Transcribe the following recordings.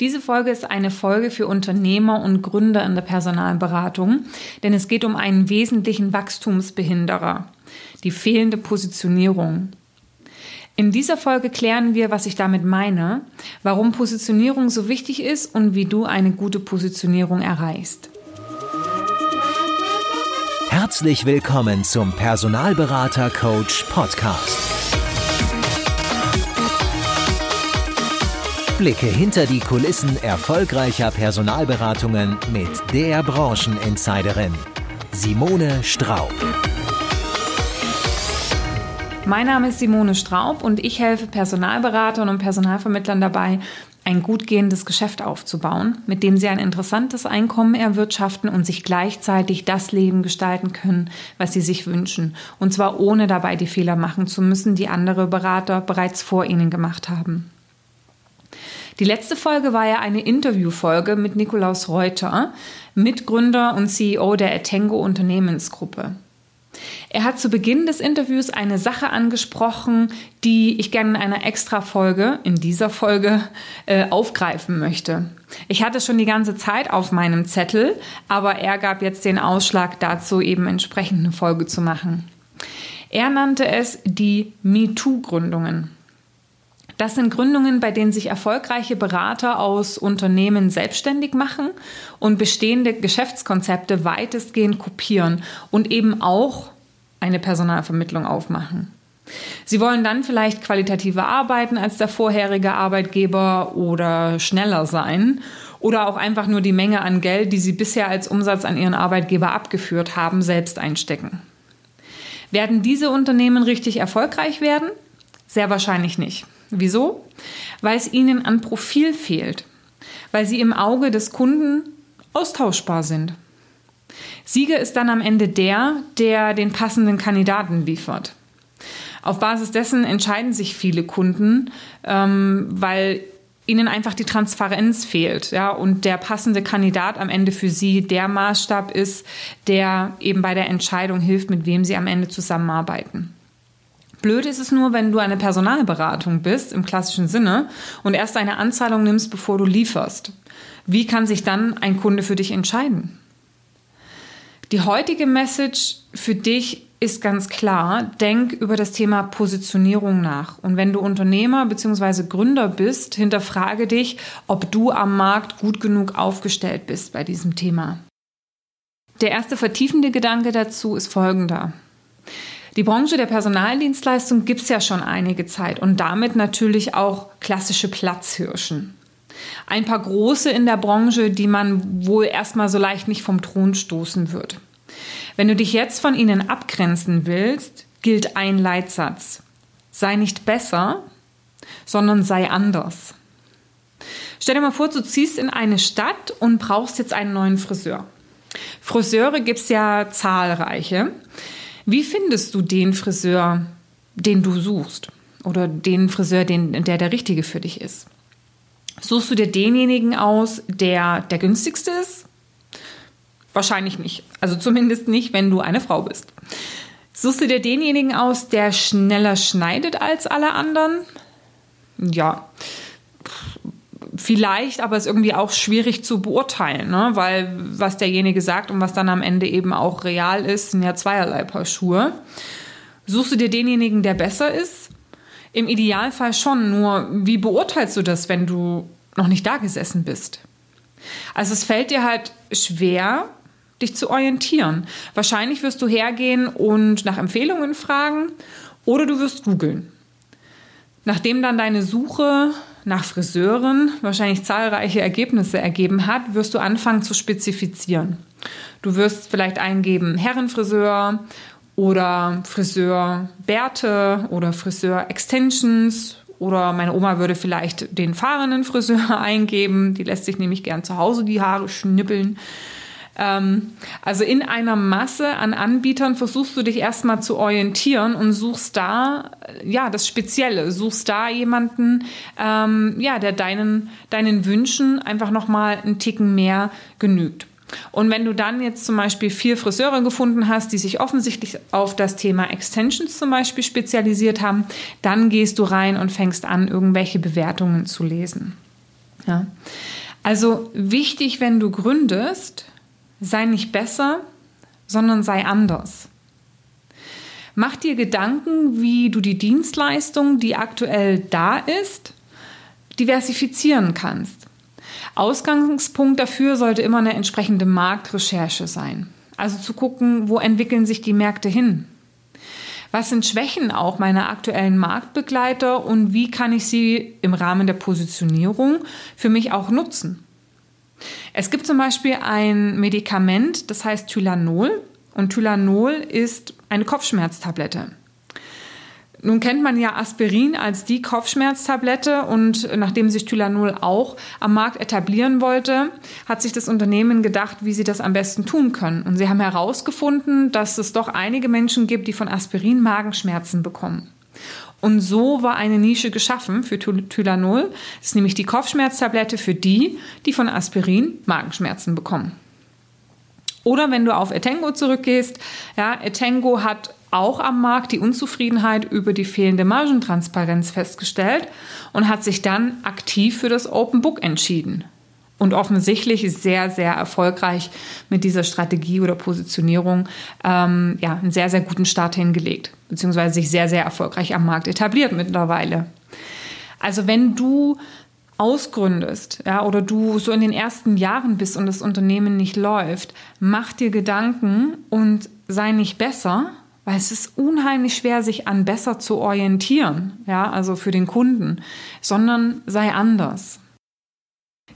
Diese Folge ist eine Folge für Unternehmer und Gründer in der Personalberatung, denn es geht um einen wesentlichen Wachstumsbehinderer, die fehlende Positionierung. In dieser Folge klären wir, was ich damit meine, warum Positionierung so wichtig ist und wie du eine gute Positionierung erreichst. Herzlich willkommen zum Personalberater Coach Podcast. Blicke hinter die Kulissen erfolgreicher Personalberatungen mit der Brancheninsiderin Simone Straub. Mein Name ist Simone Straub und ich helfe Personalberatern und Personalvermittlern dabei, ein gut gehendes Geschäft aufzubauen, mit dem sie ein interessantes Einkommen erwirtschaften und sich gleichzeitig das Leben gestalten können, was sie sich wünschen. Und zwar ohne dabei die Fehler machen zu müssen, die andere Berater bereits vor ihnen gemacht haben. Die letzte Folge war ja eine Interviewfolge mit Nikolaus Reuter, Mitgründer und CEO der Etengo Unternehmensgruppe. Er hat zu Beginn des Interviews eine Sache angesprochen, die ich gerne in einer Extra-Folge, in dieser Folge, äh, aufgreifen möchte. Ich hatte schon die ganze Zeit auf meinem Zettel, aber er gab jetzt den Ausschlag dazu, eben entsprechend eine Folge zu machen. Er nannte es die MeToo-Gründungen. Das sind Gründungen, bei denen sich erfolgreiche Berater aus Unternehmen selbstständig machen und bestehende Geschäftskonzepte weitestgehend kopieren und eben auch eine Personalvermittlung aufmachen. Sie wollen dann vielleicht qualitativer arbeiten als der vorherige Arbeitgeber oder schneller sein oder auch einfach nur die Menge an Geld, die sie bisher als Umsatz an ihren Arbeitgeber abgeführt haben, selbst einstecken. Werden diese Unternehmen richtig erfolgreich werden? Sehr wahrscheinlich nicht. Wieso? Weil es ihnen an Profil fehlt, weil sie im Auge des Kunden austauschbar sind. Sieger ist dann am Ende der, der den passenden Kandidaten liefert. Auf Basis dessen entscheiden sich viele Kunden, ähm, weil ihnen einfach die Transparenz fehlt, ja, und der passende Kandidat am Ende für sie der Maßstab ist, der eben bei der Entscheidung hilft, mit wem sie am Ende zusammenarbeiten. Blöd ist es nur, wenn du eine Personalberatung bist, im klassischen Sinne, und erst eine Anzahlung nimmst, bevor du lieferst. Wie kann sich dann ein Kunde für dich entscheiden? Die heutige Message für dich ist ganz klar, denk über das Thema Positionierung nach. Und wenn du Unternehmer bzw. Gründer bist, hinterfrage dich, ob du am Markt gut genug aufgestellt bist bei diesem Thema. Der erste vertiefende Gedanke dazu ist folgender. Die Branche der Personaldienstleistung gibt es ja schon einige Zeit und damit natürlich auch klassische Platzhirschen. Ein paar große in der Branche, die man wohl erstmal so leicht nicht vom Thron stoßen wird. Wenn du dich jetzt von ihnen abgrenzen willst, gilt ein Leitsatz. Sei nicht besser, sondern sei anders. Stell dir mal vor, du ziehst in eine Stadt und brauchst jetzt einen neuen Friseur. Friseure gibt es ja zahlreiche. Wie findest du den Friseur, den du suchst? Oder den Friseur, den, der der richtige für dich ist? Suchst du dir denjenigen aus, der der günstigste ist? Wahrscheinlich nicht. Also zumindest nicht, wenn du eine Frau bist. Suchst du dir denjenigen aus, der schneller schneidet als alle anderen? Ja, vielleicht, aber es ist irgendwie auch schwierig zu beurteilen, ne? weil was derjenige sagt und was dann am Ende eben auch real ist, sind ja zweierlei Paar Schuhe. Suchst du dir denjenigen, der besser ist? Im Idealfall schon, nur wie beurteilst du das, wenn du noch nicht da gesessen bist? Also es fällt dir halt schwer, dich zu orientieren. Wahrscheinlich wirst du hergehen und nach Empfehlungen fragen oder du wirst googeln. Nachdem dann deine Suche nach Friseuren wahrscheinlich zahlreiche Ergebnisse ergeben hat, wirst du anfangen zu spezifizieren. Du wirst vielleicht eingeben Herrenfriseur oder Friseur Bärte oder Friseur Extensions oder meine Oma würde vielleicht den fahrenden Friseur eingeben. Die lässt sich nämlich gern zu Hause die Haare schnippeln. Ähm, also in einer Masse an Anbietern versuchst du dich erstmal zu orientieren und suchst da ja das Spezielle, suchst da jemanden, ähm, ja, der deinen, deinen Wünschen einfach nochmal einen Ticken mehr genügt. Und wenn du dann jetzt zum Beispiel vier Friseure gefunden hast, die sich offensichtlich auf das Thema Extensions zum Beispiel spezialisiert haben, dann gehst du rein und fängst an, irgendwelche Bewertungen zu lesen. Ja. Also wichtig, wenn du gründest, sei nicht besser, sondern sei anders. Mach dir Gedanken, wie du die Dienstleistung, die aktuell da ist, diversifizieren kannst. Ausgangspunkt dafür sollte immer eine entsprechende Marktrecherche sein. Also zu gucken, wo entwickeln sich die Märkte hin? Was sind Schwächen auch meiner aktuellen Marktbegleiter und wie kann ich sie im Rahmen der Positionierung für mich auch nutzen? Es gibt zum Beispiel ein Medikament, das heißt Tylanol. Und Tylanol ist eine Kopfschmerztablette. Nun kennt man ja Aspirin als die Kopfschmerztablette und nachdem sich Tylanol auch am Markt etablieren wollte, hat sich das Unternehmen gedacht, wie sie das am besten tun können. Und sie haben herausgefunden, dass es doch einige Menschen gibt, die von Aspirin Magenschmerzen bekommen. Und so war eine Nische geschaffen für Tylanol. Das ist nämlich die Kopfschmerztablette für die, die von Aspirin Magenschmerzen bekommen. Oder wenn du auf Etengo zurückgehst, ja, Etengo hat auch am Markt die Unzufriedenheit über die fehlende Margentransparenz festgestellt und hat sich dann aktiv für das Open Book entschieden. Und offensichtlich sehr, sehr erfolgreich mit dieser Strategie oder Positionierung ähm, ja, einen sehr, sehr guten Start hingelegt, beziehungsweise sich sehr, sehr erfolgreich am Markt etabliert mittlerweile. Also wenn du ausgründest, ja, oder du so in den ersten Jahren bist und das Unternehmen nicht läuft, mach dir Gedanken und sei nicht besser, weil es ist unheimlich schwer, sich an besser zu orientieren, ja, also für den Kunden, sondern sei anders.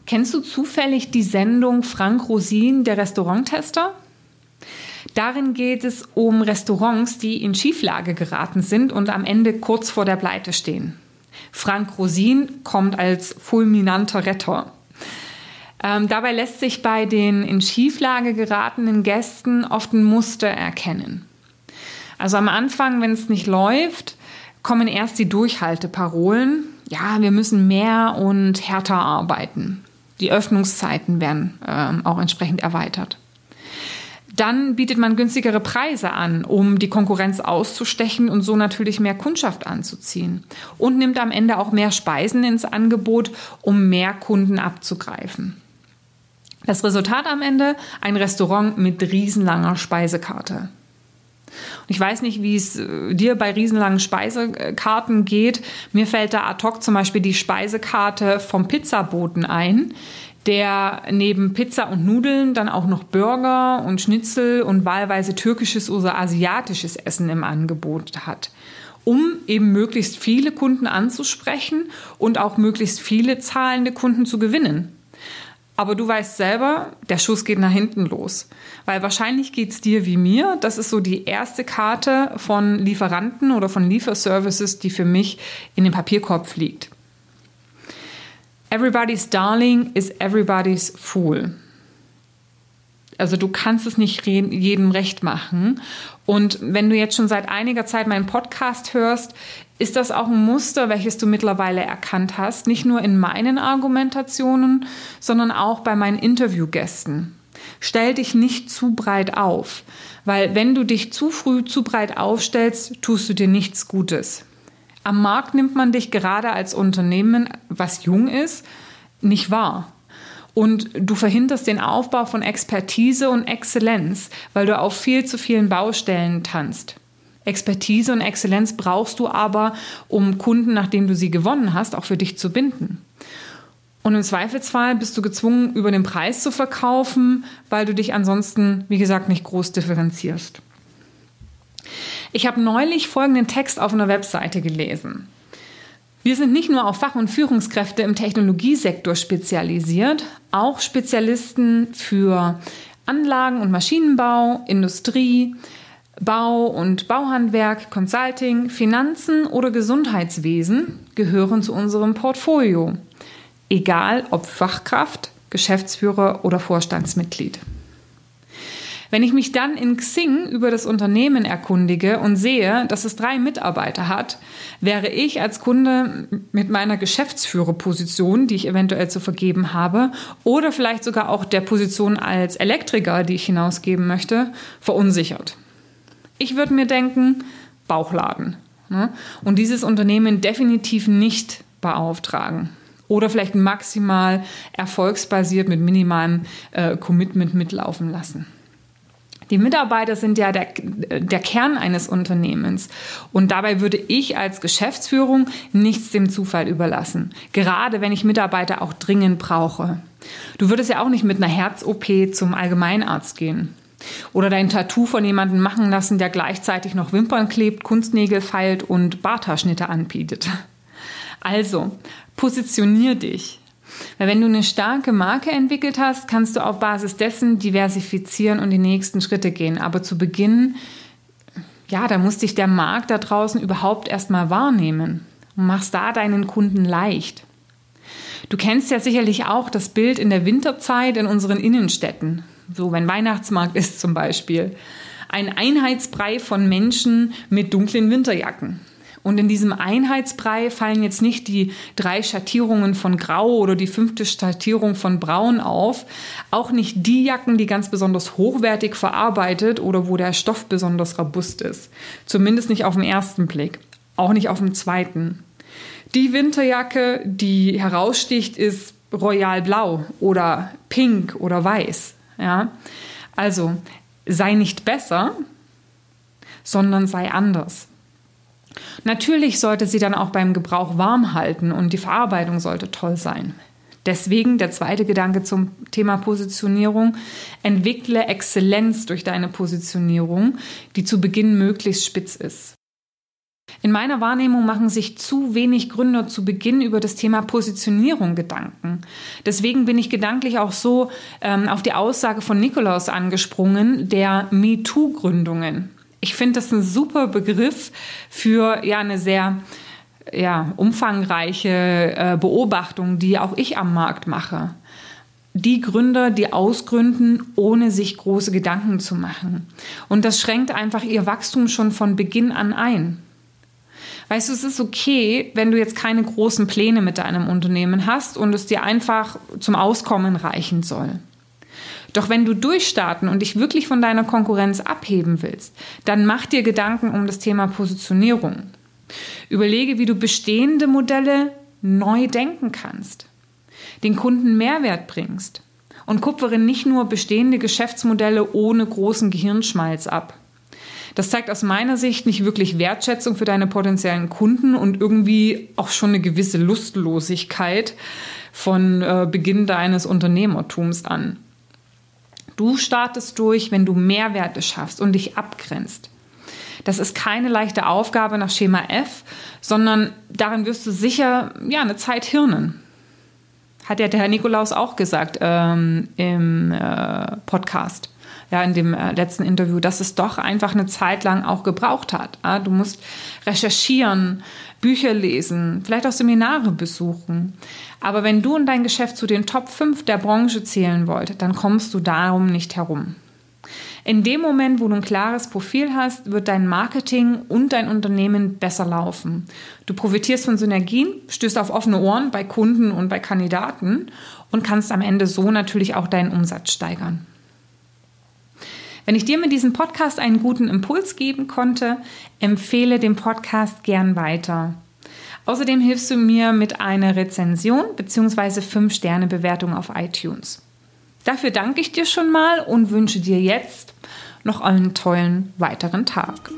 Kennst du zufällig die Sendung Frank Rosin, der Restauranttester? Darin geht es um Restaurants, die in Schieflage geraten sind und am Ende kurz vor der Pleite stehen. Frank Rosin kommt als fulminanter Retter. Ähm, dabei lässt sich bei den in Schieflage geratenen Gästen oft ein Muster erkennen. Also am Anfang, wenn es nicht läuft, kommen erst die Durchhalteparolen. Ja, wir müssen mehr und härter arbeiten. Die Öffnungszeiten werden ähm, auch entsprechend erweitert. Dann bietet man günstigere Preise an, um die Konkurrenz auszustechen und so natürlich mehr Kundschaft anzuziehen. Und nimmt am Ende auch mehr Speisen ins Angebot, um mehr Kunden abzugreifen. Das Resultat am Ende? Ein Restaurant mit riesenlanger Speisekarte. Und ich weiß nicht, wie es äh, dir bei riesenlangen Speisekarten geht. Mir fällt da ad hoc zum Beispiel die Speisekarte vom Pizzaboten ein, der neben Pizza und Nudeln dann auch noch Burger und Schnitzel und wahlweise türkisches oder asiatisches Essen im Angebot hat um eben möglichst viele Kunden anzusprechen und auch möglichst viele zahlende Kunden zu gewinnen. Aber du weißt selber, der Schuss geht nach hinten los. Weil wahrscheinlich geht es dir wie mir. Das ist so die erste Karte von Lieferanten oder von Lieferservices, die für mich in den Papierkorb fliegt. Everybody's Darling is everybody's Fool. Also du kannst es nicht jedem recht machen. Und wenn du jetzt schon seit einiger Zeit meinen Podcast hörst, ist das auch ein Muster, welches du mittlerweile erkannt hast, nicht nur in meinen Argumentationen, sondern auch bei meinen Interviewgästen. Stell dich nicht zu breit auf, weil wenn du dich zu früh zu breit aufstellst, tust du dir nichts Gutes. Am Markt nimmt man dich gerade als Unternehmen, was jung ist, nicht wahr. Und du verhinderst den Aufbau von Expertise und Exzellenz, weil du auf viel zu vielen Baustellen tanzt. Expertise und Exzellenz brauchst du aber, um Kunden, nachdem du sie gewonnen hast, auch für dich zu binden. Und im Zweifelsfall bist du gezwungen, über den Preis zu verkaufen, weil du dich ansonsten, wie gesagt, nicht groß differenzierst. Ich habe neulich folgenden Text auf einer Webseite gelesen. Wir sind nicht nur auf Fach- und Führungskräfte im Technologiesektor spezialisiert, auch Spezialisten für Anlagen- und Maschinenbau, Industrie, Bau- und Bauhandwerk, Consulting, Finanzen oder Gesundheitswesen gehören zu unserem Portfolio. Egal ob Fachkraft, Geschäftsführer oder Vorstandsmitglied. Wenn ich mich dann in Xing über das Unternehmen erkundige und sehe, dass es drei Mitarbeiter hat, wäre ich als Kunde mit meiner Geschäftsführerposition, die ich eventuell zu vergeben habe, oder vielleicht sogar auch der Position als Elektriker, die ich hinausgeben möchte, verunsichert. Ich würde mir denken, Bauchladen. Ne? Und dieses Unternehmen definitiv nicht beauftragen. Oder vielleicht maximal erfolgsbasiert mit minimalem äh, Commitment mitlaufen lassen. Die Mitarbeiter sind ja der, der Kern eines Unternehmens. Und dabei würde ich als Geschäftsführung nichts dem Zufall überlassen. Gerade wenn ich Mitarbeiter auch dringend brauche. Du würdest ja auch nicht mit einer Herz-OP zum Allgemeinarzt gehen. Oder dein Tattoo von jemandem machen lassen, der gleichzeitig noch Wimpern klebt, Kunstnägel feilt und Barthaarschnitte anbietet. Also, positionier dich. Weil wenn du eine starke Marke entwickelt hast, kannst du auf Basis dessen diversifizieren und die nächsten Schritte gehen. Aber zu Beginn, ja, da muss dich der Markt da draußen überhaupt erstmal wahrnehmen und machst da deinen Kunden leicht. Du kennst ja sicherlich auch das Bild in der Winterzeit in unseren Innenstädten. So, wenn Weihnachtsmarkt ist zum Beispiel. Ein Einheitsbrei von Menschen mit dunklen Winterjacken. Und in diesem Einheitsbrei fallen jetzt nicht die drei Schattierungen von Grau oder die fünfte Schattierung von Braun auf. Auch nicht die Jacken, die ganz besonders hochwertig verarbeitet oder wo der Stoff besonders robust ist. Zumindest nicht auf den ersten Blick. Auch nicht auf den zweiten. Die Winterjacke, die heraussticht, ist royal blau oder pink oder weiß. Ja? Also sei nicht besser, sondern sei anders. Natürlich sollte sie dann auch beim Gebrauch warm halten und die Verarbeitung sollte toll sein. Deswegen der zweite Gedanke zum Thema Positionierung. Entwickle Exzellenz durch deine Positionierung, die zu Beginn möglichst spitz ist. In meiner Wahrnehmung machen sich zu wenig Gründer zu Beginn über das Thema Positionierung Gedanken. Deswegen bin ich gedanklich auch so ähm, auf die Aussage von Nikolaus angesprungen, der MeToo-Gründungen. Ich finde das ein super Begriff für ja eine sehr ja, umfangreiche äh, Beobachtung, die auch ich am Markt mache. Die Gründer, die ausgründen, ohne sich große Gedanken zu machen. Und das schränkt einfach ihr Wachstum schon von Beginn an ein. Weißt du, es ist okay, wenn du jetzt keine großen Pläne mit deinem Unternehmen hast und es dir einfach zum Auskommen reichen soll. Doch wenn du durchstarten und dich wirklich von deiner Konkurrenz abheben willst, dann mach dir Gedanken um das Thema Positionierung. Überlege, wie du bestehende Modelle neu denken kannst, den Kunden Mehrwert bringst und kupfere nicht nur bestehende Geschäftsmodelle ohne großen Gehirnschmalz ab. Das zeigt aus meiner Sicht nicht wirklich Wertschätzung für deine potenziellen Kunden und irgendwie auch schon eine gewisse Lustlosigkeit von äh, Beginn deines Unternehmertums an. Du startest durch, wenn du Mehrwerte schaffst und dich abgrenzt. Das ist keine leichte Aufgabe nach Schema F, sondern darin wirst du sicher ja, eine Zeit hirnen. Hat ja der Herr Nikolaus auch gesagt ähm, im äh, Podcast, ja, in dem äh, letzten Interview, dass es doch einfach eine Zeit lang auch gebraucht hat. Ja? Du musst recherchieren, Bücher lesen, vielleicht auch Seminare besuchen. Aber wenn du und dein Geschäft zu den Top 5 der Branche zählen wollt, dann kommst du darum nicht herum. In dem Moment, wo du ein klares Profil hast, wird dein Marketing und dein Unternehmen besser laufen. Du profitierst von Synergien, stößt auf offene Ohren bei Kunden und bei Kandidaten und kannst am Ende so natürlich auch deinen Umsatz steigern. Wenn ich dir mit diesem Podcast einen guten Impuls geben konnte, empfehle den Podcast gern weiter. Außerdem hilfst du mir mit einer Rezension bzw. 5-Sterne-Bewertung auf iTunes. Dafür danke ich dir schon mal und wünsche dir jetzt noch einen tollen weiteren Tag.